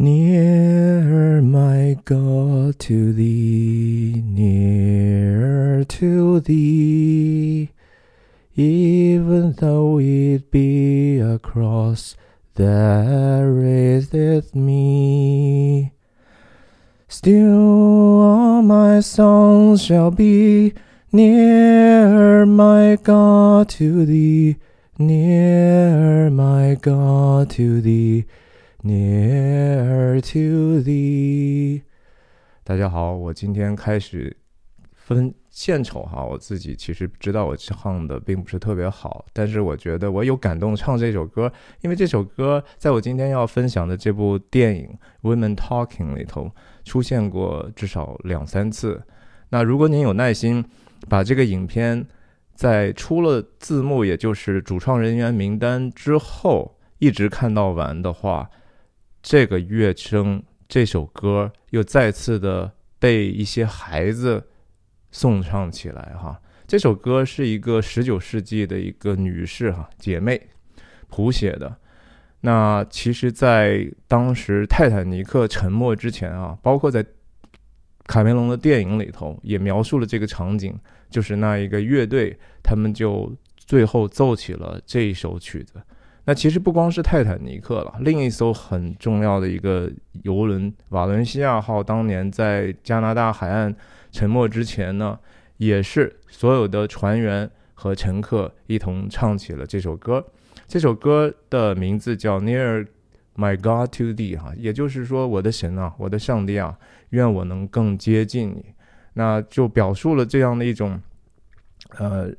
Near my God to thee, near to thee, even though it be a cross that raiseth me. Still all my songs shall be near my God to thee, near my God to thee. Near to thee，大家好，我今天开始分献丑哈，我自己其实知道我唱的并不是特别好，但是我觉得我有感动唱这首歌，因为这首歌在我今天要分享的这部电影《Women Talking》里头出现过至少两三次。那如果您有耐心，把这个影片在出了字幕，也就是主创人员名单之后，一直看到完的话。这个乐声，这首歌又再次的被一些孩子颂唱起来哈。这首歌是一个十九世纪的一个女士哈姐妹谱写的。那其实，在当时泰坦尼克沉没之前啊，包括在卡梅隆的电影里头，也描述了这个场景，就是那一个乐队，他们就最后奏起了这一首曲子。那其实不光是泰坦尼克了，另一艘很重要的一个游轮“瓦伦西亚号”当年在加拿大海岸沉没之前呢，也是所有的船员和乘客一同唱起了这首歌。这首歌的名字叫《Near My God to Thee》哈，也就是说，我的神啊，我的上帝啊，愿我能更接近你。那就表述了这样的一种，呃，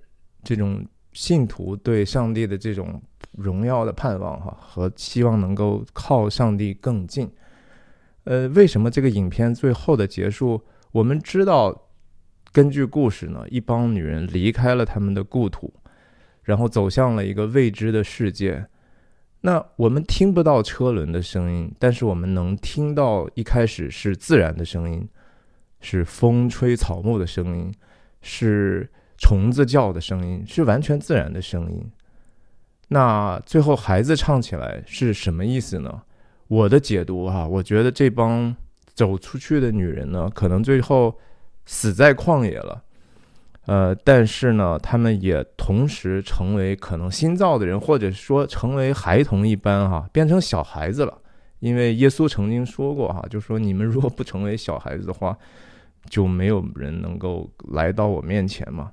这种信徒对上帝的这种。荣耀的盼望哈，和希望能够靠上帝更近。呃，为什么这个影片最后的结束，我们知道，根据故事呢，一帮女人离开了他们的故土，然后走向了一个未知的世界。那我们听不到车轮的声音，但是我们能听到一开始是自然的声音，是风吹草木的声音，是虫子叫的声音，是完全自然的声音。那最后孩子唱起来是什么意思呢？我的解读哈，我觉得这帮走出去的女人呢，可能最后死在旷野了，呃，但是呢，她们也同时成为可能新造的人，或者说成为孩童一般哈，变成小孩子了。因为耶稣曾经说过哈，就说你们如果不成为小孩子的话，就没有人能够来到我面前嘛。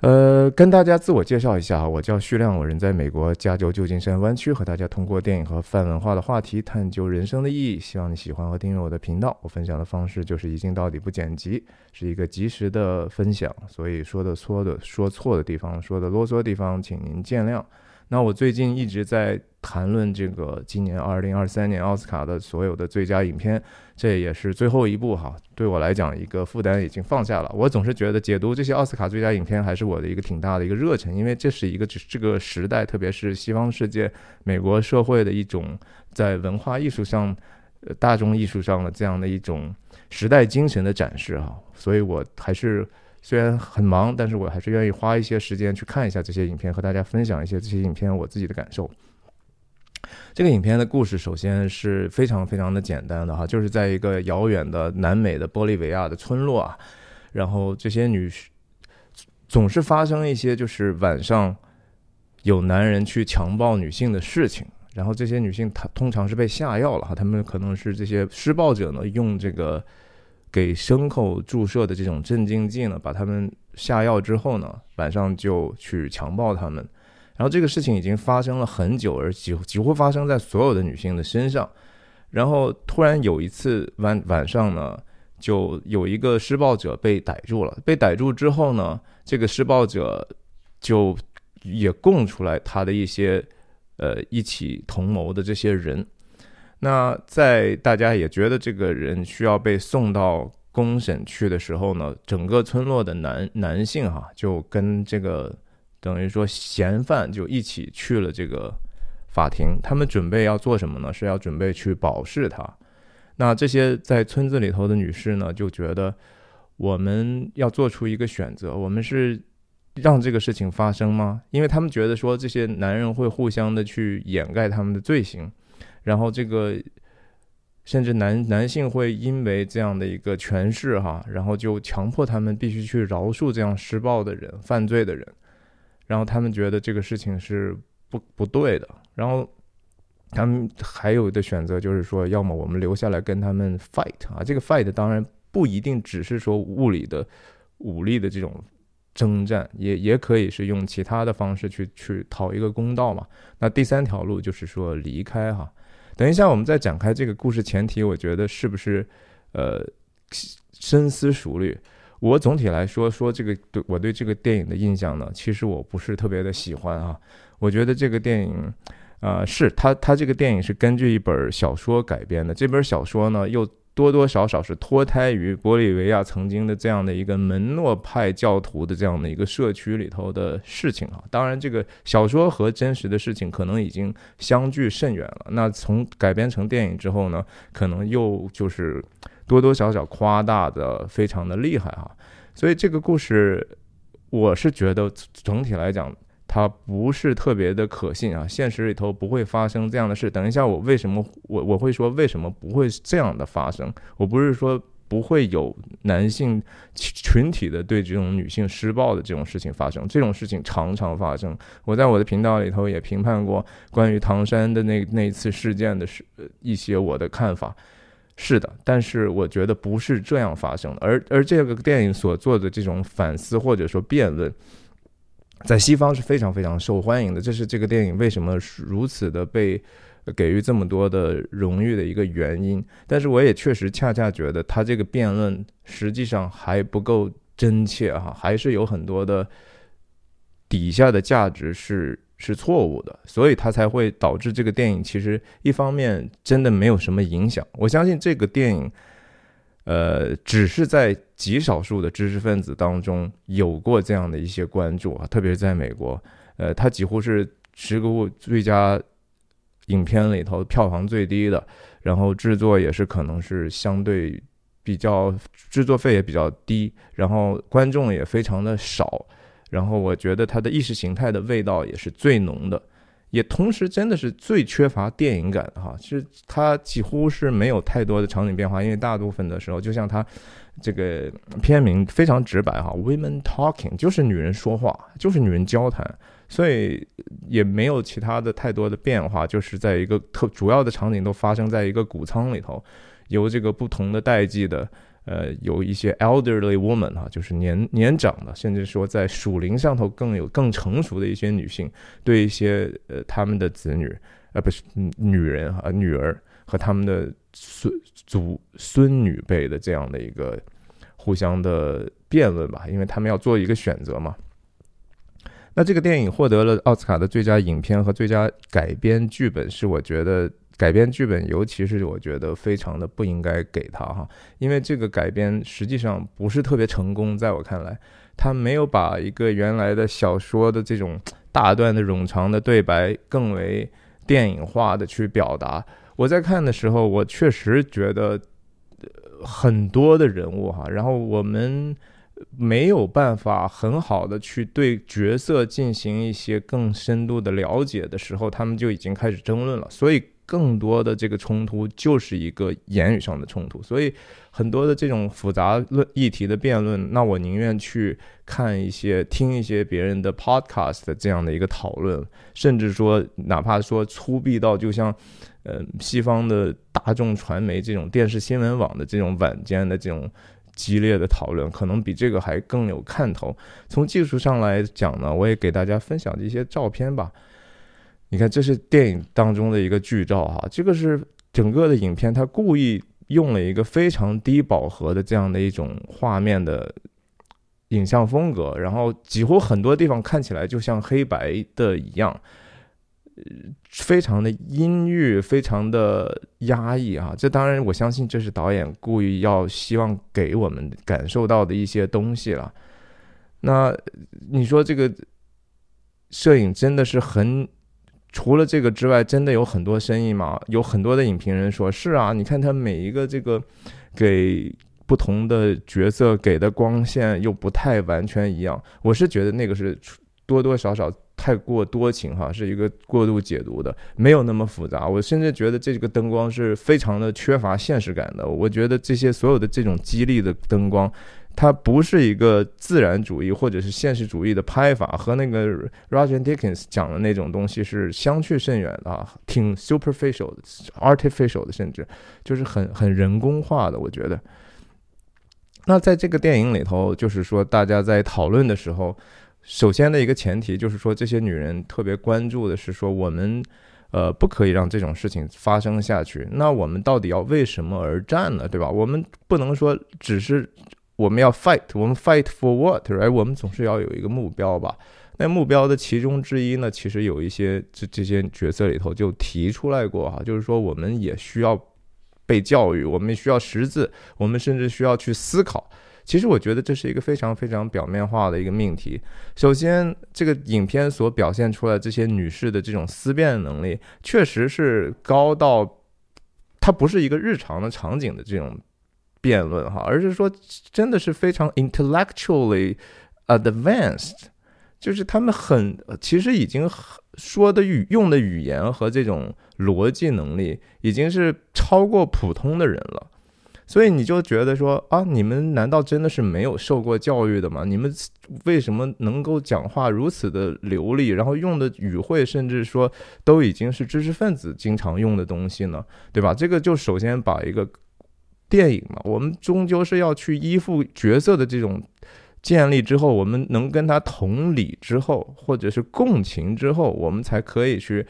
呃，跟大家自我介绍一下，我叫徐亮，我人在美国加州旧金山湾区，和大家通过电影和泛文化的话题探究人生的意义。希望你喜欢和订阅我的频道。我分享的方式就是一镜到底不剪辑，是一个及时的分享，所以说的错的说错的地方，说的啰嗦的地方，请您见谅。那我最近一直在谈论这个今年二零二三年奥斯卡的所有的最佳影片，这也是最后一部哈。对我来讲，一个负担已经放下了。我总是觉得解读这些奥斯卡最佳影片还是我的一个挺大的一个热忱，因为这是一个这这个时代，特别是西方世界、美国社会的一种在文化艺术上、大众艺术上的这样的一种时代精神的展示哈。所以我还是。虽然很忙，但是我还是愿意花一些时间去看一下这些影片，和大家分享一些这些影片我自己的感受。这个影片的故事首先是非常非常的简单的哈，就是在一个遥远的南美的玻利维亚的村落啊，然后这些女总是发生一些就是晚上有男人去强暴女性的事情，然后这些女性她通常是被下药了哈，他们可能是这些施暴者呢用这个。给牲口注射的这种镇静剂呢，把他们下药之后呢，晚上就去强暴他们。然后这个事情已经发生了很久，而几几乎发生在所有的女性的身上。然后突然有一次晚晚上呢，就有一个施暴者被逮住了。被逮住之后呢，这个施暴者就也供出来他的一些呃一起同谋的这些人。那在大家也觉得这个人需要被送到公审去的时候呢，整个村落的男男性哈就跟这个等于说嫌犯就一起去了这个法庭。他们准备要做什么呢？是要准备去保释他。那这些在村子里头的女士呢，就觉得我们要做出一个选择：我们是让这个事情发生吗？因为他们觉得说这些男人会互相的去掩盖他们的罪行。然后这个甚至男男性会因为这样的一个诠释哈，然后就强迫他们必须去饶恕这样施暴的人、犯罪的人，然后他们觉得这个事情是不不对的，然后他们还有的选择就是说，要么我们留下来跟他们 fight 啊，这个 fight 当然不一定只是说物理的武力的这种。征战也也可以是用其他的方式去去讨一个公道嘛。那第三条路就是说离开哈。等一下我们再展开这个故事前提，我觉得是不是呃深思熟虑？我总体来说说这个对我对这个电影的印象呢，其实我不是特别的喜欢啊。我觉得这个电影啊，是它它这个电影是根据一本小说改编的，这本小说呢又。多多少少是脱胎于玻利维亚曾经的这样的一个门诺派教徒的这样的一个社区里头的事情啊。当然，这个小说和真实的事情可能已经相距甚远了。那从改编成电影之后呢，可能又就是多多少少夸大的非常的厉害哈。所以这个故事，我是觉得整体来讲。它不是特别的可信啊，现实里头不会发生这样的事。等一下，我为什么我我会说为什么不会这样的发生？我不是说不会有男性群体的对这种女性施暴的这种事情发生，这种事情常常发生。我在我的频道里头也评判过关于唐山的那那次事件的事一些我的看法，是的，但是我觉得不是这样发生的。而而这个电影所做的这种反思或者说辩论。在西方是非常非常受欢迎的，这是这个电影为什么如此的被给予这么多的荣誉的一个原因。但是我也确实恰恰觉得他这个辩论实际上还不够真切哈，还是有很多的底下的价值是是错误的，所以他才会导致这个电影其实一方面真的没有什么影响。我相信这个电影。呃，只是在极少数的知识分子当中有过这样的一些关注啊，特别是在美国，呃，它几乎是十个最佳影片里头票房最低的，然后制作也是可能是相对比较制作费也比较低，然后观众也非常的少，然后我觉得它的意识形态的味道也是最浓的。也同时真的是最缺乏电影感哈，其实它几乎是没有太多的场景变化，因为大部分的时候，就像它这个片名非常直白哈，Women Talking 就是女人说话，就是女人交谈，所以也没有其他的太多的变化，就是在一个特主要的场景都发生在一个谷仓里头，由这个不同的代际的。呃，有一些 elderly woman 哈，就是年年长的，甚至说在属灵上头更有更成熟的一些女性，对一些呃他们的子女，呃不是女人哈，女儿和他们的孙祖孙女辈的这样的一个互相的辩论吧，因为他们要做一个选择嘛。那这个电影获得了奥斯卡的最佳影片和最佳改编剧本，是我觉得。改编剧本，尤其是我觉得非常的不应该给他哈，因为这个改编实际上不是特别成功，在我看来，他没有把一个原来的小说的这种大段的冗长的对白更为电影化的去表达。我在看的时候，我确实觉得很多的人物哈，然后我们没有办法很好的去对角色进行一些更深度的了解的时候，他们就已经开始争论了，所以。更多的这个冲突就是一个言语上的冲突，所以很多的这种复杂论议题的辩论，那我宁愿去看一些、听一些别人的 podcast 这样的一个讨论，甚至说哪怕说粗鄙到就像，呃，西方的大众传媒这种电视新闻网的这种晚间的这种激烈的讨论，可能比这个还更有看头。从技术上来讲呢，我也给大家分享一些照片吧。你看，这是电影当中的一个剧照哈，这个是整个的影片，它故意用了一个非常低饱和的这样的一种画面的影像风格，然后几乎很多地方看起来就像黑白的一样，呃，非常的阴郁，非常的压抑啊。这当然，我相信这是导演故意要希望给我们感受到的一些东西了。那你说这个摄影真的是很？除了这个之外，真的有很多生意吗？有很多的影评人说是啊，你看他每一个这个给不同的角色给的光线又不太完全一样。我是觉得那个是多多少少太过多情哈，是一个过度解读的，没有那么复杂。我甚至觉得这个灯光是非常的缺乏现实感的。我觉得这些所有的这种激励的灯光。它不是一个自然主义或者是现实主义的拍法，和那个 Roger Dickens 讲的那种东西是相去甚远的，挺 superficial、artificial 的，甚至就是很很人工化的。我觉得，那在这个电影里头，就是说大家在讨论的时候，首先的一个前提就是说，这些女人特别关注的是说，我们呃不可以让这种事情发生下去。那我们到底要为什么而战呢？对吧？我们不能说只是。我们要 fight，我们 fight for what？哎我们总是要有一个目标吧。那目标的其中之一呢，其实有一些这这些角色里头就提出来过哈，就是说我们也需要被教育，我们需要识字，我们甚至需要去思考。其实我觉得这是一个非常非常表面化的一个命题。首先，这个影片所表现出来这些女士的这种思辨能力，确实是高到它不是一个日常的场景的这种。辩论哈，而是说真的是非常 intellectually advanced，就是他们很其实已经说的语用的语言和这种逻辑能力已经是超过普通的人了，所以你就觉得说啊，你们难道真的是没有受过教育的吗？你们为什么能够讲话如此的流利，然后用的语汇甚至说都已经是知识分子经常用的东西呢？对吧？这个就首先把一个。电影嘛，我们终究是要去依附角色的这种建立之后，我们能跟他同理之后，或者是共情之后，我们才可以去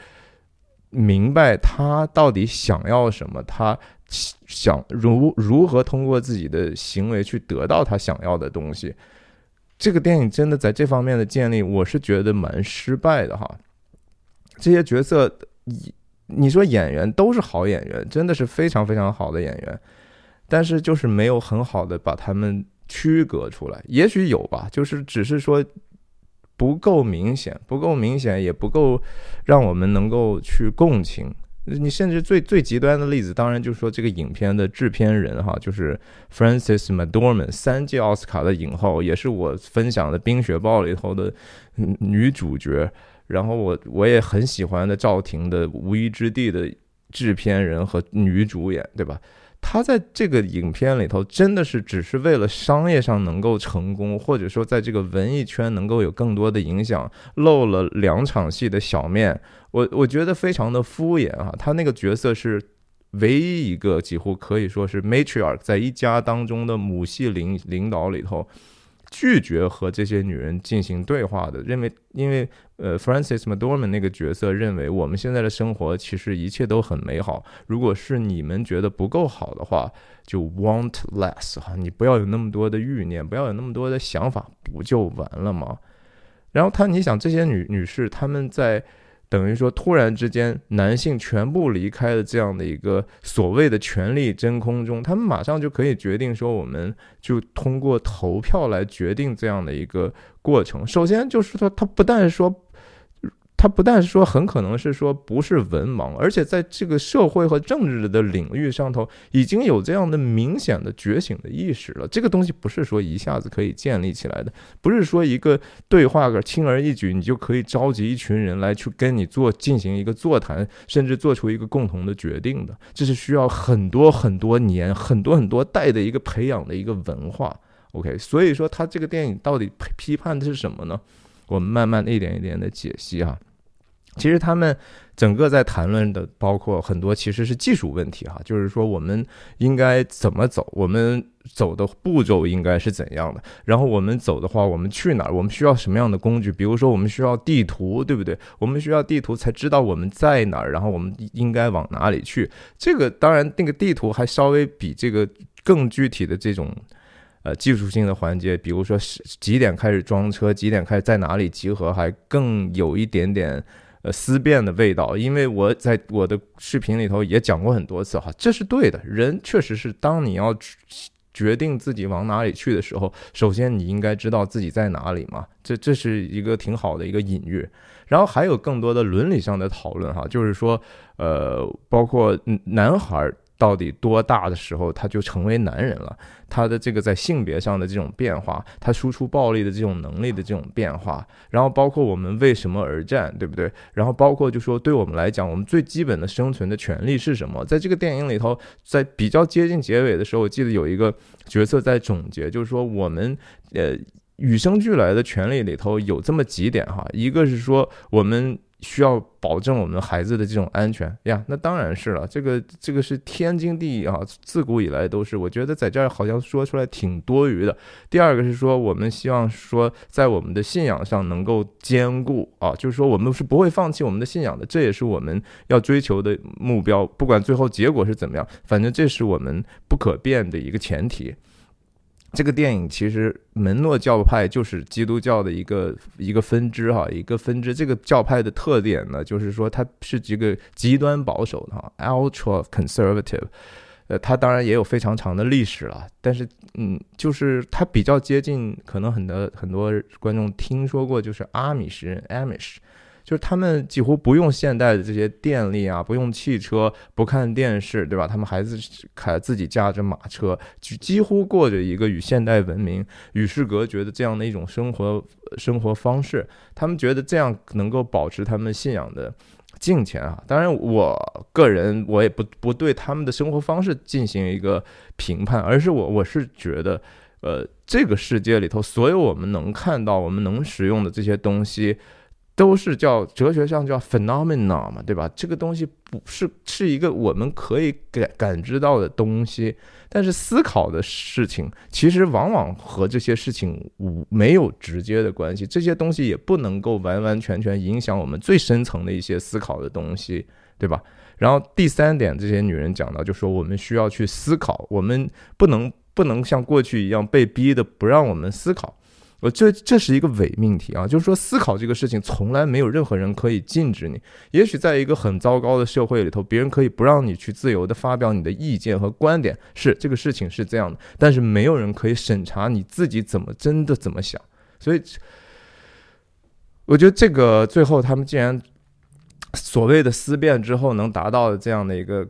明白他到底想要什么，他想如如何通过自己的行为去得到他想要的东西。这个电影真的在这方面的建立，我是觉得蛮失败的哈。这些角色，你你说演员都是好演员，真的是非常非常好的演员。但是就是没有很好的把他们区隔出来，也许有吧，就是只是说不够明显，不够明显，也不够让我们能够去共情。你甚至最最极端的例子，当然就是说这个影片的制片人哈，就是 Francis McDormand，三届奥斯卡的影后，也是我分享的《冰雪暴》里头的女主角。然后我我也很喜欢的赵婷的《无依之地》的制片人和女主演，对吧？他在这个影片里头，真的是只是为了商业上能够成功，或者说在这个文艺圈能够有更多的影响，露了两场戏的小面，我我觉得非常的敷衍啊。他那个角色是唯一一个几乎可以说是 matriarch，在一家当中的母系领领导里头。拒绝和这些女人进行对话的，认为，因为，呃，Francis m c d o r m a n 那个角色认为，我们现在的生活其实一切都很美好。如果是你们觉得不够好的话，就 want less 哈，你不要有那么多的欲念，不要有那么多的想法，不就完了吗？然后他，你想这些女女士，她们在。等于说，突然之间，男性全部离开了这样的一个所谓的权力真空中，他们马上就可以决定说，我们就通过投票来决定这样的一个过程。首先就是说，他不但说。他不但是说很可能是说不是文盲，而且在这个社会和政治的领域上头已经有这样的明显的觉醒的意识了。这个东西不是说一下子可以建立起来的，不是说一个对话个轻而易举，你就可以召集一群人来去跟你做进行一个座谈，甚至做出一个共同的决定的。这是需要很多很多年、很多很多代的一个培养的一个文化。OK，所以说他这个电影到底批判的是什么呢？我们慢慢一点一点的解析啊。其实他们整个在谈论的，包括很多其实是技术问题哈，就是说我们应该怎么走，我们走的步骤应该是怎样的，然后我们走的话，我们去哪儿，我们需要什么样的工具？比如说我们需要地图，对不对？我们需要地图才知道我们在哪儿，然后我们应该往哪里去。这个当然，那个地图还稍微比这个更具体的这种呃技术性的环节，比如说是几点开始装车，几点开始在哪里集合，还更有一点点。思辨的味道，因为我在我的视频里头也讲过很多次哈，这是对的。人确实是，当你要决定自己往哪里去的时候，首先你应该知道自己在哪里嘛。这这是一个挺好的一个隐喻。然后还有更多的伦理上的讨论哈，就是说，呃，包括男孩到底多大的时候他就成为男人了？他的这个在性别上的这种变化，他输出暴力的这种能力的这种变化，然后包括我们为什么而战，对不对？然后包括就说对我们来讲，我们最基本的生存的权利是什么？在这个电影里头，在比较接近结尾的时候，我记得有一个角色在总结，就是说我们呃与生俱来的权利里头有这么几点哈，一个是说我们。需要保证我们孩子的这种安全呀，那当然是了，这个这个是天经地义啊，自古以来都是。我觉得在这儿好像说出来挺多余的。第二个是说，我们希望说在我们的信仰上能够兼顾啊，就是说我们是不会放弃我们的信仰的，这也是我们要追求的目标。不管最后结果是怎么样，反正这是我们不可变的一个前提。这个电影其实门诺教派就是基督教的一个一个分支哈，一个分支。这个教派的特点呢，就是说它是一个极端保守的哈，ultra conservative。呃，它当然也有非常长的历史了，但是嗯，就是它比较接近，可能很多很多观众听说过，就是阿米什人 Amish。就是他们几乎不用现代的这些电力啊，不用汽车，不看电视，对吧？他们孩子开自己驾着马车，就几乎过着一个与现代文明与世隔绝的这样的一种生活生活方式。他们觉得这样能够保持他们信仰的敬虔啊。当然，我个人我也不不对他们的生活方式进行一个评判，而是我我是觉得，呃，这个世界里头所有我们能看到、我们能使用的这些东西。都是叫哲学上叫 phenomena 嘛，对吧？这个东西不是是一个我们可以感感知到的东西，但是思考的事情其实往往和这些事情无没有直接的关系。这些东西也不能够完完全全影响我们最深层的一些思考的东西，对吧？然后第三点，这些女人讲到，就说我们需要去思考，我们不能不能像过去一样被逼的不让我们思考。我这这是一个伪命题啊，就是说思考这个事情从来没有任何人可以禁止你。也许在一个很糟糕的社会里头，别人可以不让你去自由的发表你的意见和观点，是这个事情是这样的，但是没有人可以审查你自己怎么真的怎么想。所以，我觉得这个最后他们竟然所谓的思辨之后能达到的这样的一个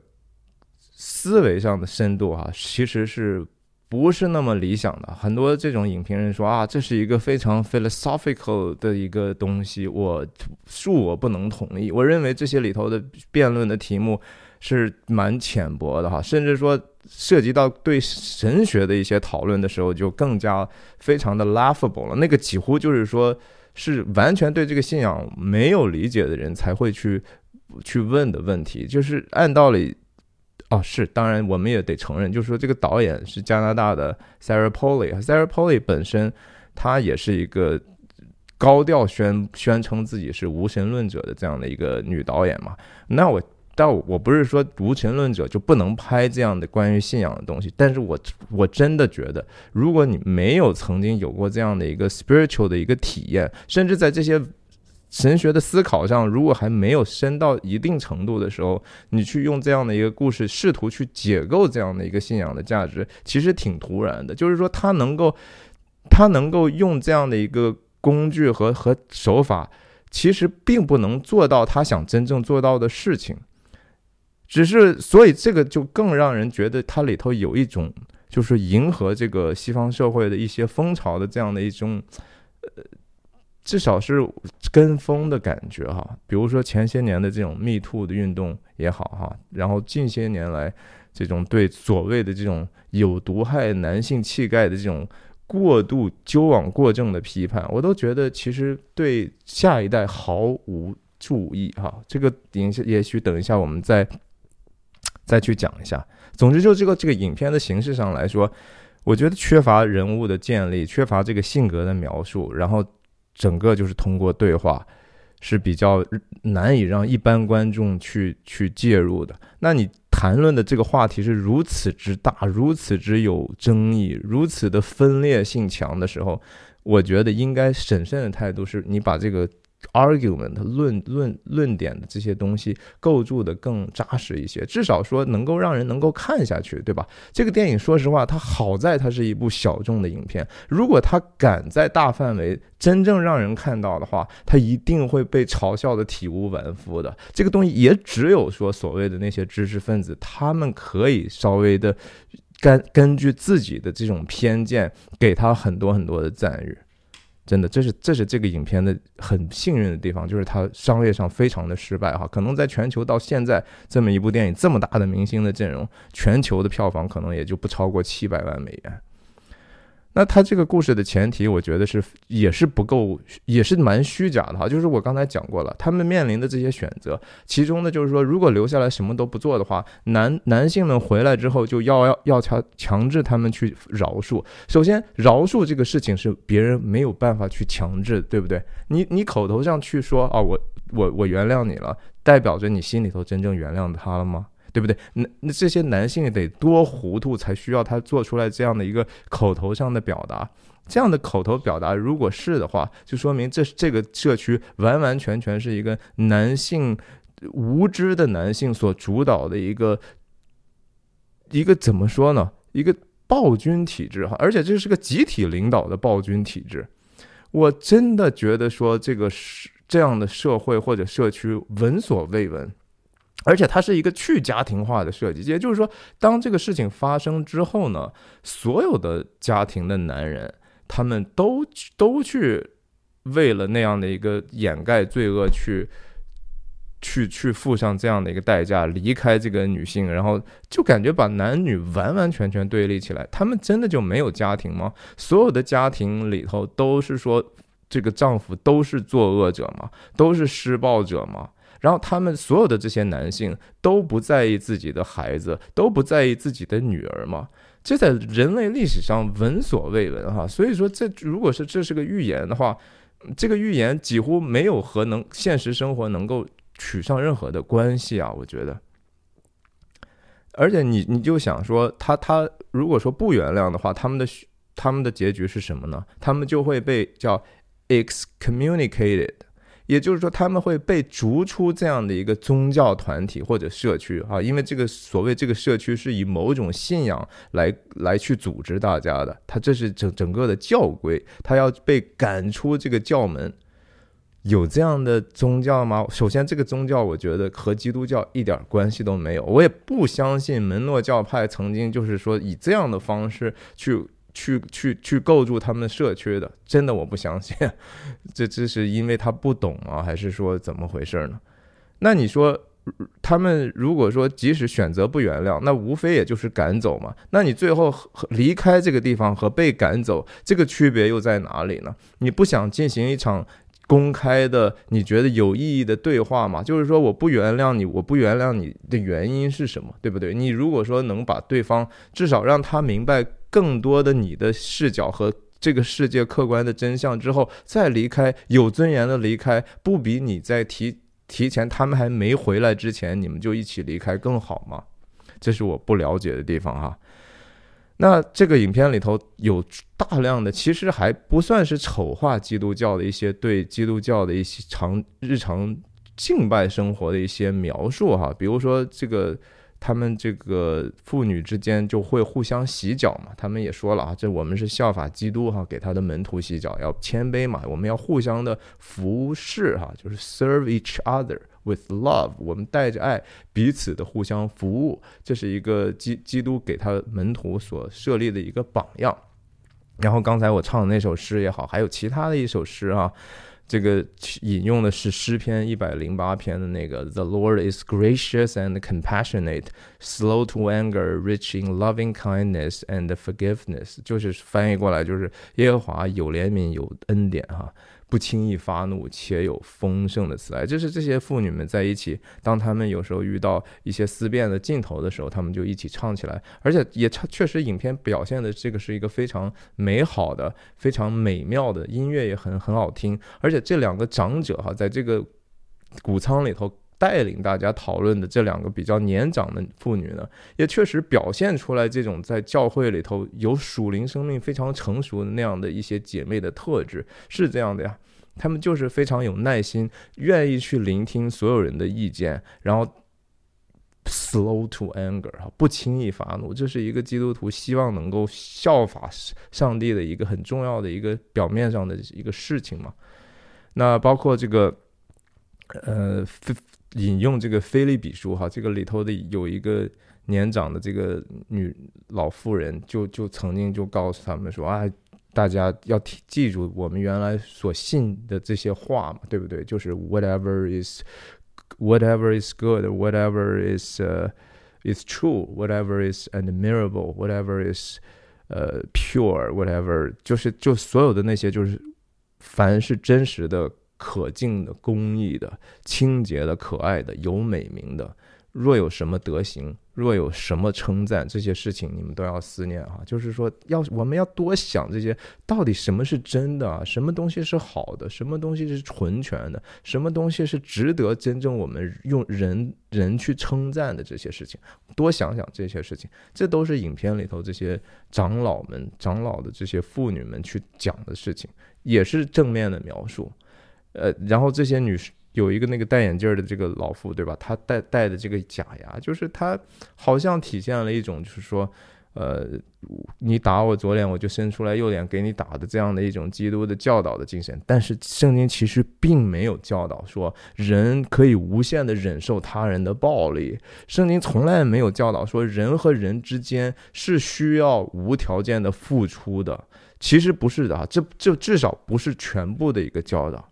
思维上的深度啊，其实是。不是那么理想的，很多这种影评人说啊，这是一个非常 philosophical 的一个东西，我恕我不能同意。我认为这些里头的辩论的题目是蛮浅薄的哈，甚至说涉及到对神学的一些讨论的时候，就更加非常的 laughable 了。那个几乎就是说是完全对这个信仰没有理解的人才会去去问的问题，就是按道理。哦，是，当然我们也得承认，就是说这个导演是加拿大的 Sarah Polley，Sarah Polley 本身她也是一个高调宣宣称自己是无神论者的这样的一个女导演嘛。那我，但我不是说无神论者就不能拍这样的关于信仰的东西，但是我我真的觉得，如果你没有曾经有过这样的一个 spiritual 的一个体验，甚至在这些。神学的思考上，如果还没有深到一定程度的时候，你去用这样的一个故事，试图去解构这样的一个信仰的价值，其实挺突然的。就是说，他能够，他能够用这样的一个工具和和手法，其实并不能做到他想真正做到的事情。只是，所以这个就更让人觉得它里头有一种，就是迎合这个西方社会的一些风潮的这样的一种，呃。至少是跟风的感觉哈，比如说前些年的这种 Me Too 的运动也好哈，然后近些年来这种对所谓的这种有毒害男性气概的这种过度纠往过正的批判，我都觉得其实对下一代毫无注意哈。这个等也许等一下我们再 再去讲一下。总之就这个这个影片的形式上来说，我觉得缺乏人物的建立，缺乏这个性格的描述，然后。整个就是通过对话，是比较难以让一般观众去去介入的。那你谈论的这个话题是如此之大，如此之有争议，如此的分裂性强的时候，我觉得应该审慎的态度是，你把这个 argument 论论论点的这些东西构筑的更扎实一些，至少说能够让人能够看下去，对吧？这个电影说实话，它好在它是一部小众的影片，如果它敢在大范围真正让人看到的话，它一定会被嘲笑的体无完肤的。这个东西也只有说所谓的那些知识分子，他们可以稍微的根根据自己的这种偏见，给他很多很多的赞誉。真的，这是这是这个影片的很幸运的地方，就是它商业上非常的失败哈，可能在全球到现在这么一部电影这么大的明星的阵容，全球的票房可能也就不超过七百万美元。那他这个故事的前提，我觉得是也是不够，也是蛮虚假的哈。就是我刚才讲过了，他们面临的这些选择，其中呢，就是说，如果留下来什么都不做的话，男男性们回来之后就要要要强强制他们去饶恕。首先，饶恕这个事情是别人没有办法去强制，对不对？你你口头上去说啊，我我我原谅你了，代表着你心里头真正原谅他了吗？对不对？那那这些男性得多糊涂才需要他做出来这样的一个口头上的表达？这样的口头表达，如果是的话，就说明这这个社区完完全全是一个男性无知的男性所主导的一个一个怎么说呢？一个暴君体制哈，而且这是个集体领导的暴君体制。我真的觉得说这个是这样的社会或者社区闻所未闻。而且它是一个去家庭化的设计，也就是说，当这个事情发生之后呢，所有的家庭的男人，他们都都去为了那样的一个掩盖罪恶，去去去付上这样的一个代价，离开这个女性，然后就感觉把男女完完全全对立起来。他们真的就没有家庭吗？所有的家庭里头都是说，这个丈夫都是作恶者吗？都是施暴者吗？然后他们所有的这些男性都不在意自己的孩子，都不在意自己的女儿吗？这在人类历史上闻所未闻哈。所以说，这如果是这是个预言的话，这个预言几乎没有和能现实生活能够取上任何的关系啊！我觉得。而且你你就想说，他他如果说不原谅的话，他们的他们的结局是什么呢？他们就会被叫 excommunicated。也就是说，他们会被逐出这样的一个宗教团体或者社区啊，因为这个所谓这个社区是以某种信仰来来去组织大家的，他这是整整个的教规，他要被赶出这个教门。有这样的宗教吗？首先，这个宗教我觉得和基督教一点关系都没有，我也不相信门诺教派曾经就是说以这样的方式去。去去去构筑他们社区的，真的我不相信，这这是因为他不懂啊？还是说怎么回事呢？那你说他们如果说即使选择不原谅，那无非也就是赶走嘛。那你最后离开这个地方和被赶走，这个区别又在哪里呢？你不想进行一场公开的、你觉得有意义的对话吗？就是说我不原谅你，我不原谅你的原因是什么？对不对？你如果说能把对方至少让他明白。更多的你的视角和这个世界客观的真相之后再离开，有尊严的离开，不比你在提提前他们还没回来之前你们就一起离开更好吗？这是我不了解的地方哈。那这个影片里头有大量的其实还不算是丑化基督教的一些对基督教的一些常日常敬拜生活的一些描述哈，比如说这个。他们这个妇女之间就会互相洗脚嘛？他们也说了啊，这我们是效法基督哈，给他的门徒洗脚，要谦卑嘛，我们要互相的服侍哈，就是 serve each other with love，我们带着爱彼此的互相服务，这是一个基基督给他门徒所设立的一个榜样。然后刚才我唱的那首诗也好，还有其他的一首诗啊。这个引用的是诗篇一百零八篇的那个 "The Lord is gracious and compassionate, slow to anger, rich in loving kindness and forgiveness"，就是翻译过来就是耶和华有怜悯有恩典哈。不轻易发怒，且有丰盛的慈爱，就是这些妇女们在一起，当她们有时候遇到一些思辨的尽头的时候，她们就一起唱起来，而且也唱，确实影片表现的这个是一个非常美好的、非常美妙的音乐，也很很好听，而且这两个长者哈，在这个谷仓里头。带领大家讨论的这两个比较年长的妇女呢，也确实表现出来这种在教会里头有属灵生命非常成熟的那样的一些姐妹的特质，是这样的呀。他们就是非常有耐心，愿意去聆听所有人的意见，然后 slow to anger 哈，不轻易发怒，这是一个基督徒希望能够效法上帝的一个很重要的一个表面上的一个事情嘛。那包括这个，呃，引用这个《菲利比书》哈，这个里头的有一个年长的这个女老妇人，就就曾经就告诉他们说啊。大家要记住我们原来所信的这些话嘛，对不对？就是 whatever is whatever is good, whatever is uh is true, whatever is admirable, whatever is 呃 pure, whatever 就是就所有的那些就是凡是真实的、可敬的、公义的、清洁的、可爱的、有美名的。若有什么德行，若有什么称赞，这些事情你们都要思念哈。就是说，要我们要多想这些，到底什么是真的啊？什么东西是好的？什么东西是纯全的？什么东西是值得真正我们用人人去称赞的？这些事情，多想想这些事情，这都是影片里头这些长老们、长老的这些妇女们去讲的事情，也是正面的描述。呃，然后这些女士。有一个那个戴眼镜的这个老妇，对吧？她戴戴的这个假牙，就是她好像体现了一种，就是说，呃，你打我左脸，我就伸出来右脸给你打的这样的一种基督的教导的精神。但是圣经其实并没有教导说人可以无限的忍受他人的暴力，圣经从来没有教导说人和人之间是需要无条件的付出的。其实不是的啊，这这至少不是全部的一个教导。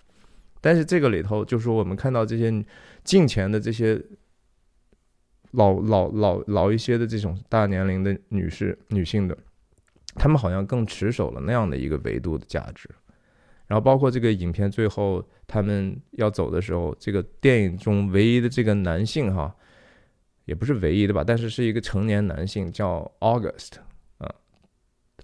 但是这个里头，就是我们看到这些近前的这些老老老老一些的这种大年龄的女士、女性的，她们好像更持守了那样的一个维度的价值。然后包括这个影片最后他们要走的时候，这个电影中唯一的这个男性哈，也不是唯一的吧，但是是一个成年男性，叫 August 啊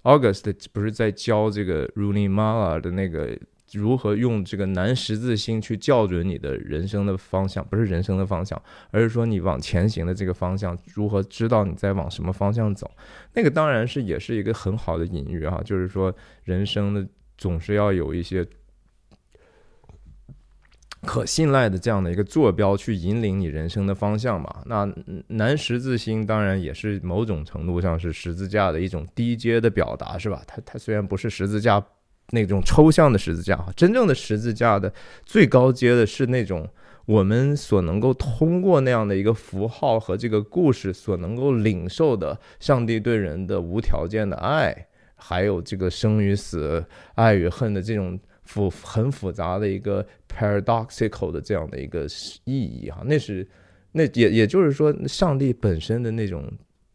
，August 不是在教这个 Rooney Mara 的那个。如何用这个南十字星去校准你的人生的方向？不是人生的方向，而是说你往前行的这个方向，如何知道你在往什么方向走？那个当然是也是一个很好的隐喻哈，就是说人生的总是要有一些可信赖的这样的一个坐标去引领你人生的方向嘛。那南十字星当然也是某种程度上是十字架的一种低阶的表达，是吧？它它虽然不是十字架。那种抽象的十字架，真正的十字架的最高阶的是那种我们所能够通过那样的一个符号和这个故事所能够领受的上帝对人的无条件的爱，还有这个生与死、爱与恨的这种复很复杂的一个 paradoxical 的这样的一个意义哈，那是那也也就是说，上帝本身的那种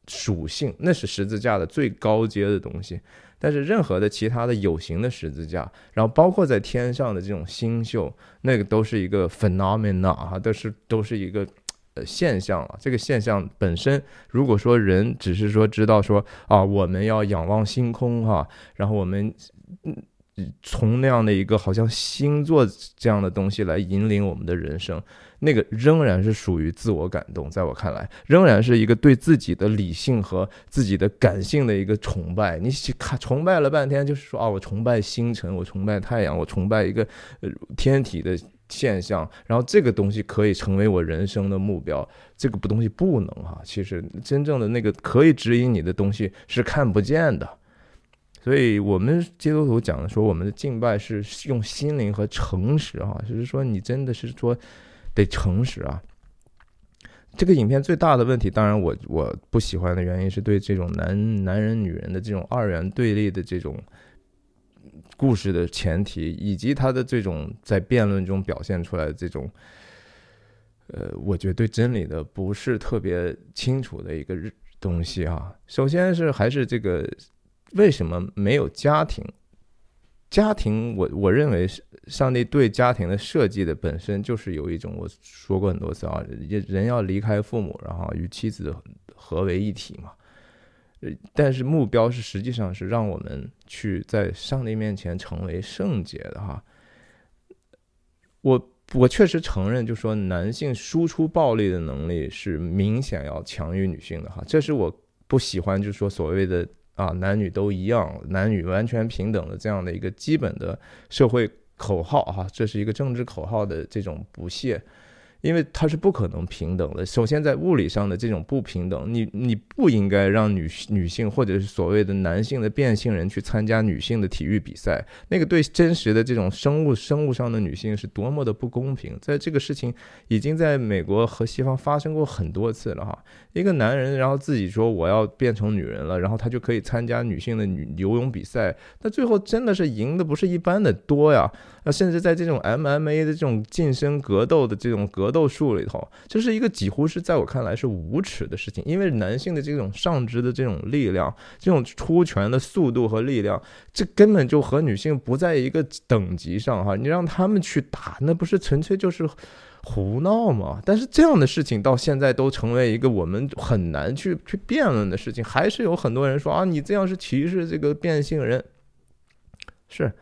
属性，那是十字架的最高阶的东西。但是任何的其他的有形的十字架，然后包括在天上的这种星宿，那个都是一个 phenomena 啊，都是都是一个呃现象啊。这个现象本身，如果说人只是说知道说啊，我们要仰望星空哈，然后我们嗯。从那样的一个好像星座这样的东西来引领我们的人生，那个仍然是属于自我感动，在我看来，仍然是一个对自己的理性和自己的感性的一个崇拜。你看，崇拜了半天，就是说啊，我崇拜星辰，我崇拜太阳，我崇拜一个天体的现象，然后这个东西可以成为我人生的目标，这个不东西不能哈。其实真正的那个可以指引你的东西是看不见的。所以，我们基督徒讲的说，我们的敬拜是用心灵和诚实，哈，就是说，你真的是说得诚实啊。这个影片最大的问题，当然我我不喜欢的原因是对这种男男人女人的这种二元对立的这种故事的前提，以及他的这种在辩论中表现出来的这种，呃，我觉得对真理的不是特别清楚的一个东西啊。首先是还是这个。为什么没有家庭？家庭，我我认为是上帝对家庭的设计的本身就是有一种我说过很多次啊，人要离开父母，然后与妻子合为一体嘛。但是目标是实际上是让我们去在上帝面前成为圣洁的哈。我我确实承认，就说男性输出暴力的能力是明显要强于女性的哈，这是我不喜欢，就是说所谓的。啊，男女都一样，男女完全平等的这样的一个基本的社会口号哈，这是一个政治口号的这种不屑。因为它是不可能平等的。首先，在物理上的这种不平等，你你不应该让女女性或者是所谓的男性的变性人去参加女性的体育比赛，那个对真实的这种生物生物上的女性是多么的不公平。在这个事情已经在美国和西方发生过很多次了哈。一个男人然后自己说我要变成女人了，然后他就可以参加女性的女游泳比赛，那最后真的是赢的不是一般的多呀。那甚至在这种 MMA 的这种近身格斗的这种格斗术里头，这是一个几乎是在我看来是无耻的事情。因为男性的这种上肢的这种力量，这种出拳的速度和力量，这根本就和女性不在一个等级上哈。你让他们去打，那不是纯粹就是胡闹吗？但是这样的事情到现在都成为一个我们很难去去辩论的事情，还是有很多人说啊，你这样是歧视这个变性人，是。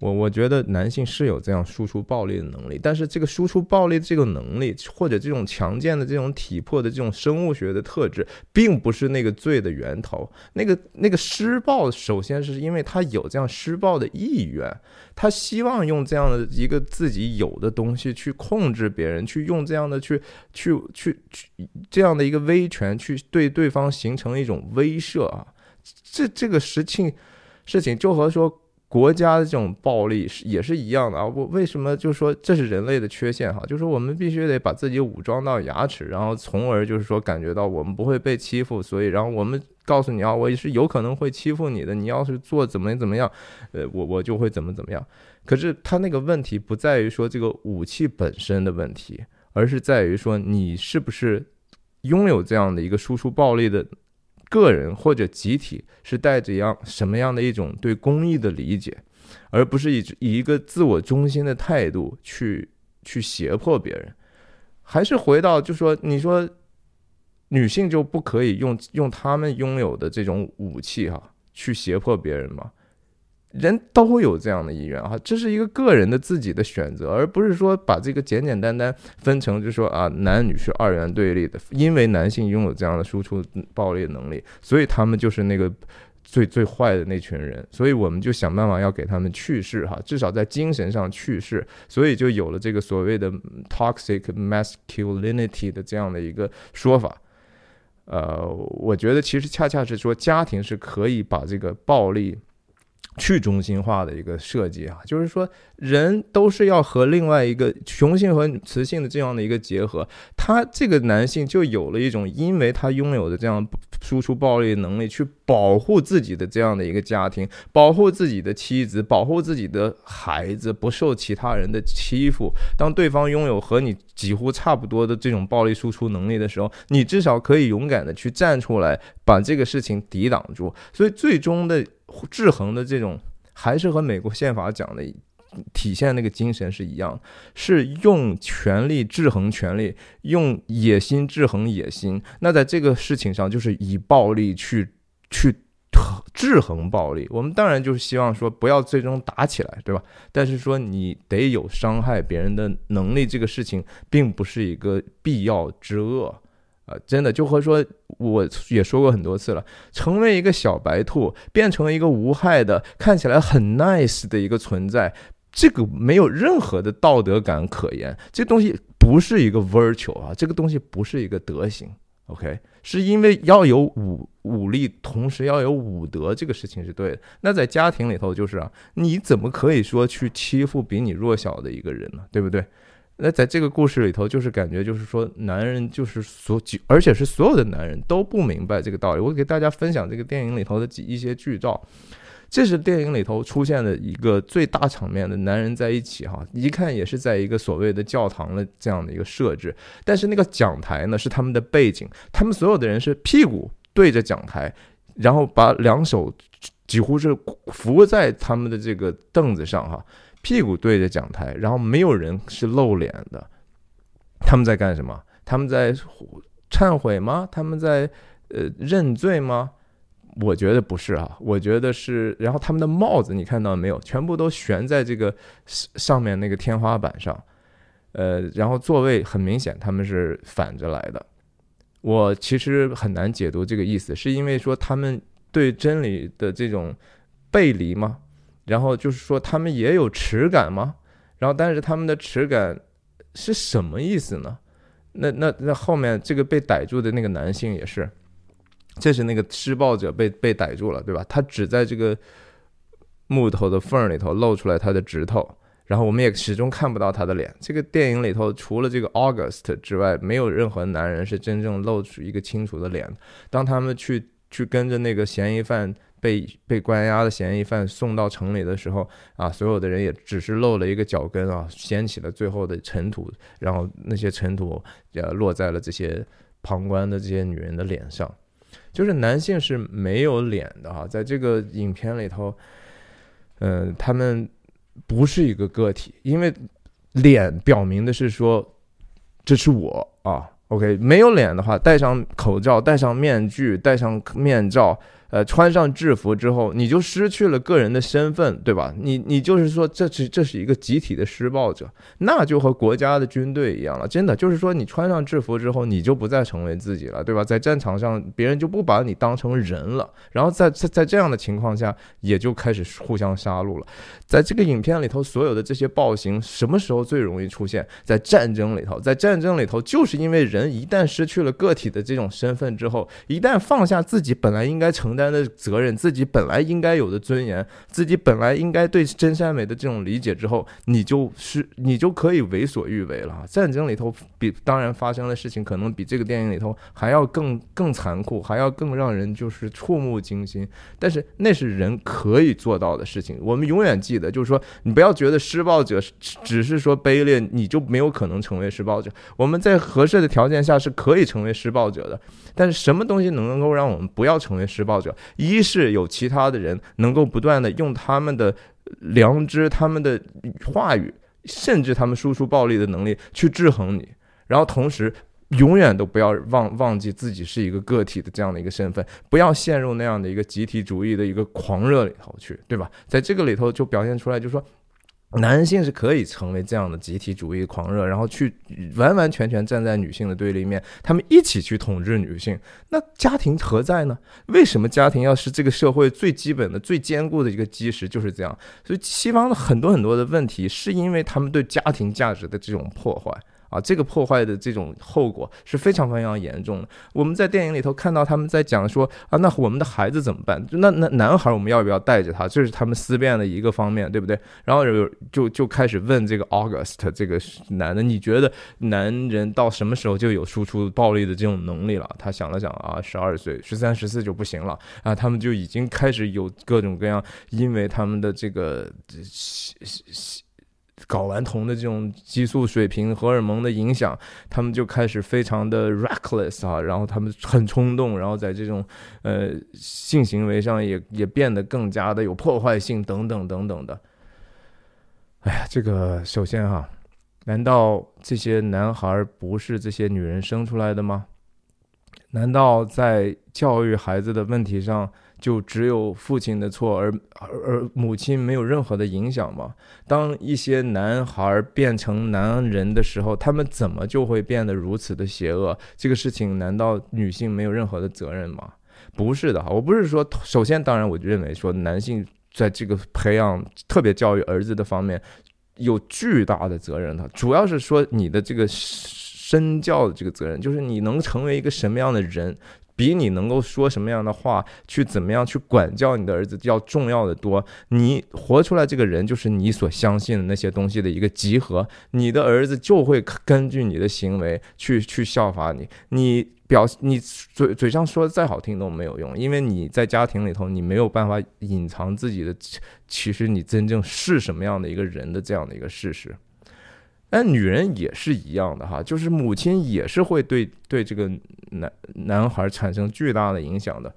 我我觉得男性是有这样输出暴力的能力，但是这个输出暴力的这个能力，或者这种强健的这种体魄的这种生物学的特质，并不是那个罪的源头。那个那个施暴，首先是因为他有这样施暴的意愿，他希望用这样的一个自己有的东西去控制别人，去用这样的去去去去这样的一个威权去对对方形成一种威慑啊。这这个事情事情就和说。国家的这种暴力是也是一样的啊！我为什么就说这是人类的缺陷哈？就是我们必须得把自己武装到牙齿，然后从而就是说感觉到我们不会被欺负，所以然后我们告诉你啊，我也是有可能会欺负你的，你要是做怎么怎么样，呃，我我就会怎么怎么样。可是他那个问题不在于说这个武器本身的问题，而是在于说你是不是拥有这样的一个输出暴力的。个人或者集体是带着样什么样的一种对公益的理解，而不是以以一个自我中心的态度去去胁迫别人，还是回到就说你说女性就不可以用用他们拥有的这种武器哈去胁迫别人吗？人都有这样的意愿啊，这是一个个人的自己的选择，而不是说把这个简简单单分成，就说啊，男女是二元对立的。因为男性拥有这样的输出暴力能力，所以他们就是那个最最坏的那群人。所以我们就想办法要给他们去世哈，至少在精神上去世。所以就有了这个所谓的 toxic masculinity 的这样的一个说法。呃，我觉得其实恰恰是说，家庭是可以把这个暴力。去中心化的一个设计啊，就是说人都是要和另外一个雄性和雌性的这样的一个结合，他这个男性就有了一种，因为他拥有的这样输出暴力能力，去保护自己的这样的一个家庭，保护自己的妻子，保护自己的孩子不受其他人的欺负。当对方拥有和你几乎差不多的这种暴力输出能力的时候，你至少可以勇敢的去站出来，把这个事情抵挡住。所以最终的。制衡的这种还是和美国宪法讲的体现那个精神是一样，是用权力制衡权力，用野心制衡野心。那在这个事情上，就是以暴力去去制衡暴力。我们当然就是希望说不要最终打起来，对吧？但是说你得有伤害别人的能力，这个事情并不是一个必要之恶。啊，真的就和说，我也说过很多次了，成为一个小白兔，变成一个无害的、看起来很 nice 的一个存在，这个没有任何的道德感可言。这东西不是一个 virtue 啊，这个东西不是一个德行。OK，是因为要有武武力，同时要有武德，这个事情是对的。那在家庭里头就是啊，你怎么可以说去欺负比你弱小的一个人呢？对不对？那在这个故事里头，就是感觉就是说，男人就是所，而且是所有的男人都不明白这个道理。我给大家分享这个电影里头的几一些剧照，这是电影里头出现的一个最大场面的男人在一起哈，一看也是在一个所谓的教堂的这样的一个设置，但是那个讲台呢是他们的背景，他们所有的人是屁股对着讲台，然后把两手几乎是扶在他们的这个凳子上哈。屁股对着讲台，然后没有人是露脸的。他们在干什么？他们在忏悔吗？他们在呃认罪吗？我觉得不是啊，我觉得是。然后他们的帽子你看到没有？全部都悬在这个上面那个天花板上。呃，然后座位很明显他们是反着来的。我其实很难解读这个意思，是因为说他们对真理的这种背离吗？然后就是说他们也有耻感吗？然后但是他们的耻感是什么意思呢？那那那后面这个被逮住的那个男性也是，这是那个施暴者被被逮住了，对吧？他只在这个木头的缝里头露出来他的指头。然后我们也始终看不到他的脸。这个电影里头，除了这个 August 之外，没有任何男人是真正露出一个清楚的脸。当他们去去跟着那个嫌疑犯被被关押的嫌疑犯送到城里的时候，啊，所有的人也只是露了一个脚跟啊，掀起了最后的尘土，然后那些尘土也落在了这些旁观的这些女人的脸上。就是男性是没有脸的哈，在这个影片里头，嗯，他们。不是一个个体，因为脸表明的是说这是我啊。OK，没有脸的话，戴上口罩、戴上面具、戴上面罩。呃，穿上制服之后，你就失去了个人的身份，对吧？你你就是说，这是这是一个集体的施暴者，那就和国家的军队一样了。真的就是说，你穿上制服之后，你就不再成为自己了，对吧？在战场上，别人就不把你当成人了。然后在在在这样的情况下，也就开始互相杀戮了。在这个影片里头，所有的这些暴行什么时候最容易出现？在战争里头，在战争里头，就是因为人一旦失去了个体的这种身份之后，一旦放下自己本来应该承担。的责任，自己本来应该有的尊严，自己本来应该对真善美的这种理解之后，你就是你就可以为所欲为了。战争里头比当然发生的事情，可能比这个电影里头还要更更残酷，还要更让人就是触目惊心。但是那是人可以做到的事情。我们永远记得，就是说你不要觉得施暴者只是说卑劣，你就没有可能成为施暴者。我们在合适的条件下是可以成为施暴者的。但是什么东西能够让我们不要成为施暴者？一是有其他的人能够不断的用他们的良知、他们的话语，甚至他们输出暴力的能力去制衡你，然后同时永远都不要忘忘记自己是一个个体的这样的一个身份，不要陷入那样的一个集体主义的一个狂热里头去，对吧？在这个里头就表现出来，就是说。男性是可以成为这样的集体主义狂热，然后去完完全全站在女性的对立面，他们一起去统治女性。那家庭何在呢？为什么家庭要是这个社会最基本的、最坚固的一个基石？就是这样。所以西方的很多很多的问题，是因为他们对家庭价值的这种破坏。啊，这个破坏的这种后果是非常非常严重的。我们在电影里头看到他们在讲说啊，那我们的孩子怎么办？那那男孩我们要不要带着他？这是他们思辨的一个方面，对不对？然后就就就开始问这个 August 这个男的，你觉得男人到什么时候就有输出暴力的这种能力了？他想了想啊，十二岁、十三、十四就不行了啊，他们就已经开始有各种各样，因为他们的这个。睾丸酮的这种激素水平、荷尔蒙的影响，他们就开始非常的 reckless 啊，然后他们很冲动，然后在这种呃性行为上也也变得更加的有破坏性等等等等的。哎呀，这个首先哈，难道这些男孩不是这些女人生出来的吗？难道在教育孩子的问题上？就只有父亲的错，而而而母亲没有任何的影响吗？当一些男孩变成男人的时候，他们怎么就会变得如此的邪恶？这个事情难道女性没有任何的责任吗？不是的哈，我不是说，首先，当然，我就认为说，男性在这个培养、特别教育儿子的方面有巨大的责任的，主要是说你的这个身教的这个责任，就是你能成为一个什么样的人。比你能够说什么样的话，去怎么样去管教你的儿子要重要的多。你活出来这个人，就是你所相信的那些东西的一个集合。你的儿子就会根据你的行为去去效法你。你表你嘴嘴上说的再好听都没有用，因为你在家庭里头，你没有办法隐藏自己的，其实你真正是什么样的一个人的这样的一个事实。但女人也是一样的哈，就是母亲也是会对对这个男男孩产生巨大的影响的，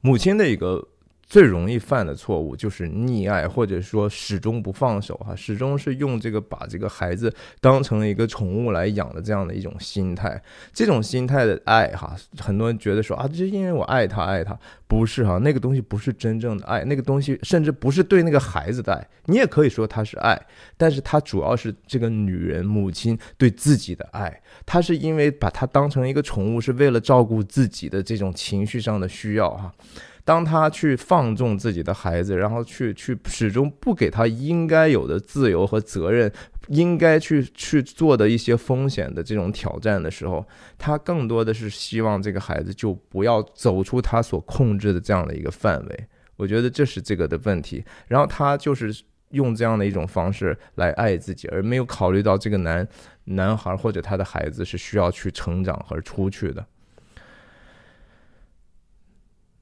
母亲的一个。最容易犯的错误就是溺爱，或者说始终不放手哈，始终是用这个把这个孩子当成一个宠物来养的这样的一种心态。这种心态的爱哈，很多人觉得说啊，这是因为我爱他爱他，不是哈，那个东西不是真正的爱，那个东西甚至不是对那个孩子的爱，你也可以说他是爱，但是他主要是这个女人母亲对自己的爱，她是因为把他当成一个宠物，是为了照顾自己的这种情绪上的需要哈。当他去放纵自己的孩子，然后去去始终不给他应该有的自由和责任，应该去去做的一些风险的这种挑战的时候，他更多的是希望这个孩子就不要走出他所控制的这样的一个范围。我觉得这是这个的问题。然后他就是用这样的一种方式来爱自己，而没有考虑到这个男男孩或者他的孩子是需要去成长和出去的。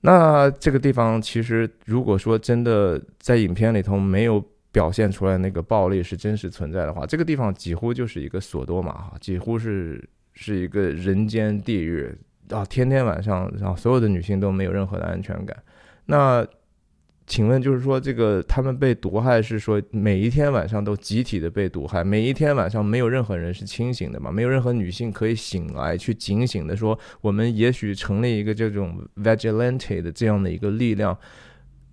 那这个地方其实，如果说真的在影片里头没有表现出来那个暴力是真实存在的话，这个地方几乎就是一个索多玛哈，几乎是是一个人间地狱啊！天天晚上，然后所有的女性都没有任何的安全感。那请问，就是说，这个他们被毒害是说每一天晚上都集体的被毒害，每一天晚上没有任何人是清醒的嘛？没有任何女性可以醒来去警醒的说，我们也许成立一个这种 vigilante 的这样的一个力量。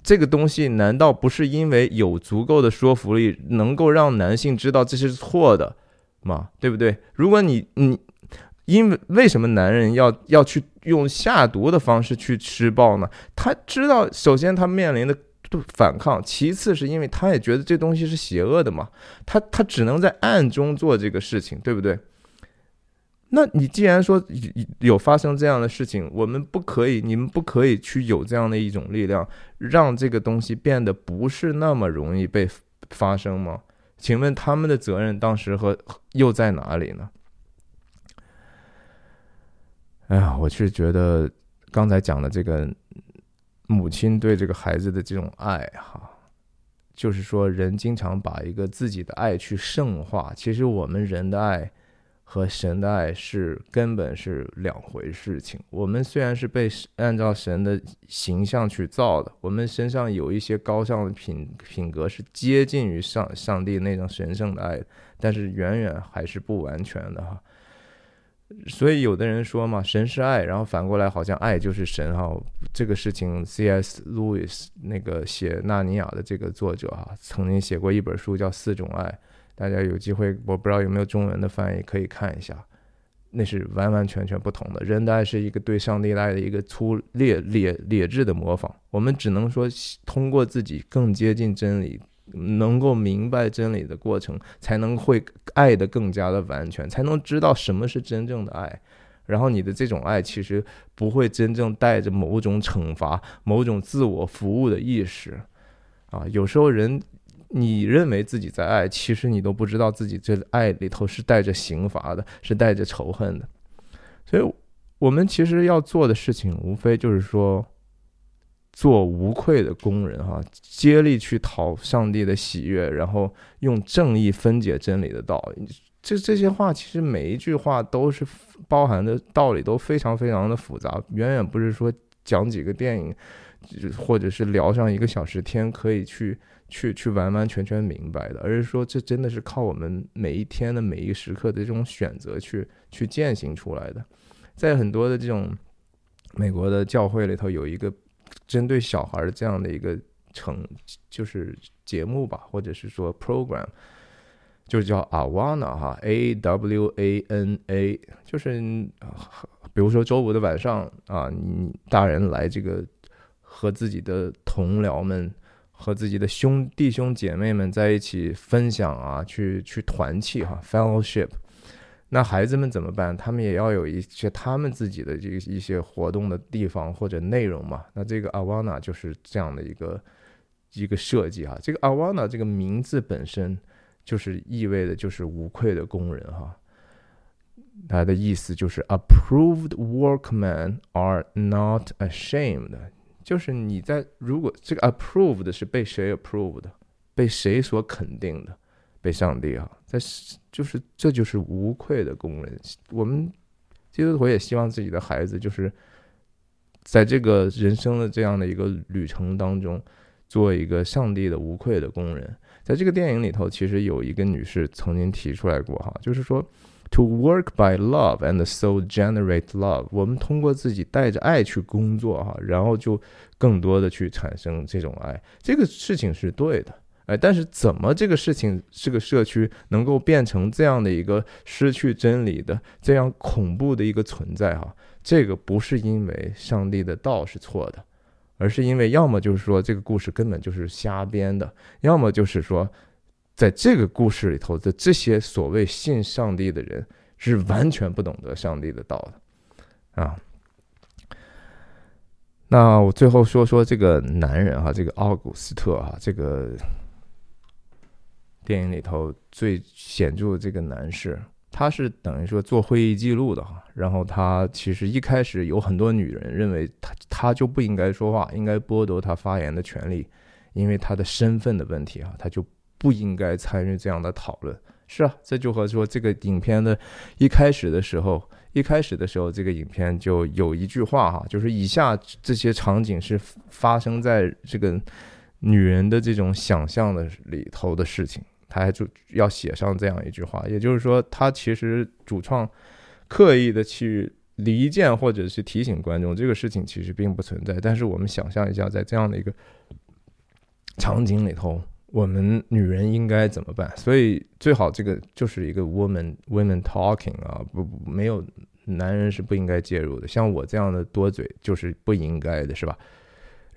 这个东西难道不是因为有足够的说服力，能够让男性知道这是错的吗？对不对？如果你你因为为什么男人要要去？用下毒的方式去施暴呢？他知道，首先他面临的反抗，其次是因为他也觉得这东西是邪恶的嘛。他他只能在暗中做这个事情，对不对？那你既然说有发生这样的事情，我们不可以，你们不可以去有这样的一种力量，让这个东西变得不是那么容易被发生吗？请问他们的责任当时和又在哪里呢？哎呀，我是觉得刚才讲的这个母亲对这个孩子的这种爱，哈，就是说人经常把一个自己的爱去圣化。其实我们人的爱和神的爱是根本是两回事情。我们虽然是被按照神的形象去造的，我们身上有一些高尚的品品格是接近于上上帝那种神圣的爱，但是远远还是不完全的哈。所以有的人说嘛，神是爱，然后反过来好像爱就是神哈。这个事情，C.S. Lewis 那个写《纳尼亚》的这个作者哈，曾经写过一本书叫《四种爱》，大家有机会，我不知道有没有中文的翻译，可以看一下。那是完完全全不同的。人的爱是一个对上帝的爱的一个粗劣劣劣质的模仿，我们只能说通过自己更接近真理。能够明白真理的过程，才能会爱的更加的完全，才能知道什么是真正的爱。然后你的这种爱其实不会真正带着某种惩罚、某种自我服务的意识。啊，有时候人你认为自己在爱，其实你都不知道自己这爱里头是带着刑罚的，是带着仇恨的。所以，我们其实要做的事情，无非就是说。做无愧的工人，哈，接力去讨上帝的喜悦，然后用正义分解真理的道。这这些话，其实每一句话都是包含的道理，都非常非常的复杂，远远不是说讲几个电影，或者是聊上一个小时天可以去去去完完全全明白的，而是说这真的是靠我们每一天的每一时刻的这种选择去去践行出来的。在很多的这种美国的教会里头，有一个。针对小孩的这样的一个成就是节目吧，或者是说 program，就叫 Awana 哈，A W A N A，就是比如说周五的晚上啊，你大人来这个和自己的同僚们和自己的兄弟兄姐妹们在一起分享啊，去去团契哈，fellowship。那孩子们怎么办？他们也要有一些他们自己的这一些活动的地方或者内容嘛。那这个 Awana 就是这样的一个一个设计哈。这个 Awana 这个名字本身就是意味的就是无愧的工人哈。它的意思就是 Approved workmen are not ashamed，就是你在如果这个 Approved 是被谁 Approved，被谁所肯定的。被上帝啊，在就是这就是无愧的工人。我们基督徒也希望自己的孩子，就是在这个人生的这样的一个旅程当中，做一个上帝的无愧的工人。在这个电影里头，其实有一个女士曾经提出来过哈，就是说，to work by love and so generate love。我们通过自己带着爱去工作哈，然后就更多的去产生这种爱。这个事情是对的。哎，但是怎么这个事情，这个社区能够变成这样的一个失去真理的、这样恐怖的一个存在？哈，这个不是因为上帝的道是错的，而是因为要么就是说这个故事根本就是瞎编的，要么就是说，在这个故事里头的这些所谓信上帝的人是完全不懂得上帝的道的啊。那我最后说说这个男人哈，这个奥古斯特哈，这个电影里头最显著的这个男士。他是等于说做会议记录的哈，然后他其实一开始有很多女人认为他他就不应该说话，应该剥夺他发言的权利，因为他的身份的问题哈，他就不应该参与这样的讨论。是啊，这就和说这个影片的一开始的时候，一开始的时候这个影片就有一句话哈，就是以下这些场景是发生在这个女人的这种想象的里头的事情。他还就要写上这样一句话，也就是说，他其实主创刻意的去离间或者是提醒观众，这个事情其实并不存在。但是我们想象一下，在这样的一个场景里头，我们女人应该怎么办？所以最好这个就是一个 woman women talking 啊，不不，没有男人是不应该介入的。像我这样的多嘴就是不应该的，是吧？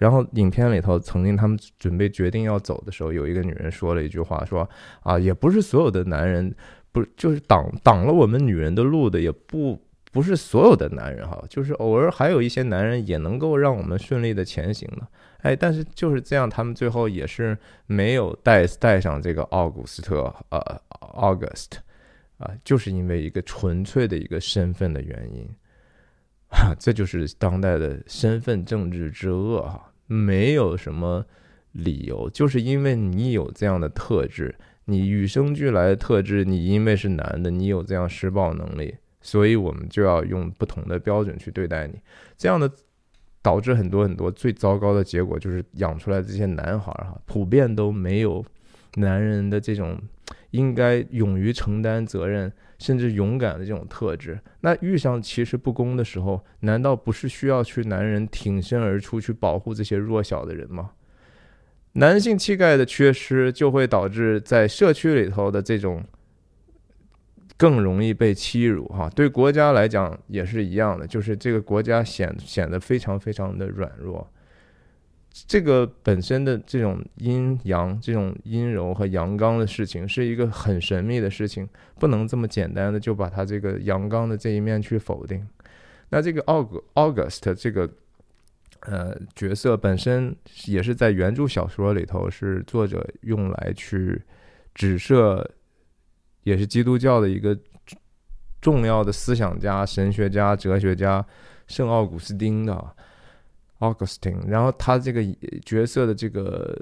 然后影片里头，曾经他们准备决定要走的时候，有一个女人说了一句话，说啊，也不是所有的男人，不就是挡挡了我们女人的路的，也不不是所有的男人哈，就是偶尔还有一些男人也能够让我们顺利的前行的，哎，但是就是这样，他们最后也是没有带带上这个奥古斯特，呃，August，啊，就是因为一个纯粹的一个身份的原因，哈，这就是当代的身份政治之恶哈。没有什么理由，就是因为你有这样的特质，你与生俱来的特质，你因为是男的，你有这样施暴能力，所以我们就要用不同的标准去对待你。这样的导致很多很多最糟糕的结果，就是养出来这些男孩哈，普遍都没有男人的这种应该勇于承担责任。甚至勇敢的这种特质，那遇上其实不公的时候，难道不是需要去男人挺身而出去保护这些弱小的人吗？男性气概的缺失，就会导致在社区里头的这种更容易被欺辱哈。对国家来讲也是一样的，就是这个国家显显得非常非常的软弱。这个本身的这种阴阳、这种阴柔和阳刚的事情，是一个很神秘的事情，不能这么简单的就把它这个阳刚的这一面去否定。那这个奥古 August 这个呃角色本身也是在原著小说里头是作者用来去指涉，也是基督教的一个重要的思想家、神学家、哲学家圣奥古斯丁的。Augustine，然后他这个角色的这个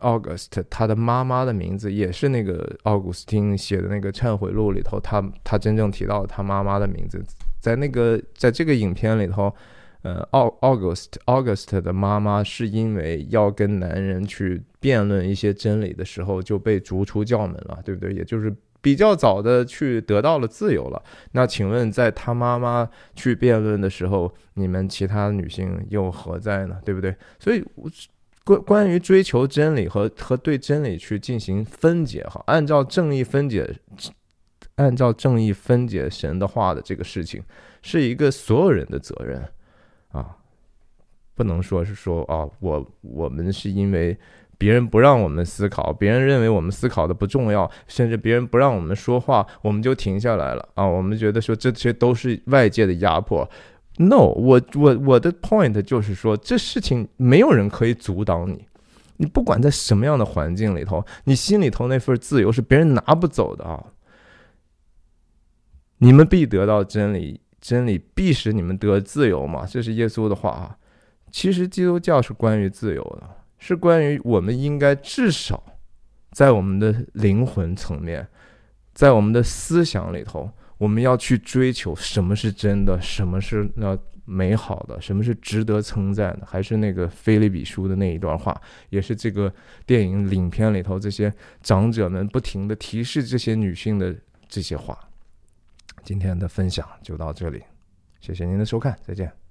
August，他的妈妈的名字也是那个奥古斯丁写的那个忏悔录里头，他他真正提到他妈妈的名字，在那个在这个影片里头，呃，奥 August August 的妈妈是因为要跟男人去辩论一些真理的时候就被逐出教门了，对不对？也就是。比较早的去得到了自由了，那请问在他妈妈去辩论的时候，你们其他女性又何在呢？对不对？所以关关于追求真理和和对真理去进行分解哈，按照正义分解，按照正义分解神的话的这个事情，是一个所有人的责任啊，不能说是说啊，我我们是因为。别人不让我们思考，别人认为我们思考的不重要，甚至别人不让我们说话，我们就停下来了啊！我们觉得说这些都是外界的压迫。No，我我我的 point 就是说，这事情没有人可以阻挡你。你不管在什么样的环境里头，你心里头那份自由是别人拿不走的啊！你们必得到真理，真理必使你们得自由嘛？这是耶稣的话啊。其实基督教是关于自由的。是关于我们应该至少在我们的灵魂层面，在我们的思想里头，我们要去追求什么是真的，什么是那美好的，什么是值得称赞的。还是那个菲利比书的那一段话，也是这个电影影片里头这些长者们不停的提示这些女性的这些话。今天的分享就到这里，谢谢您的收看，再见。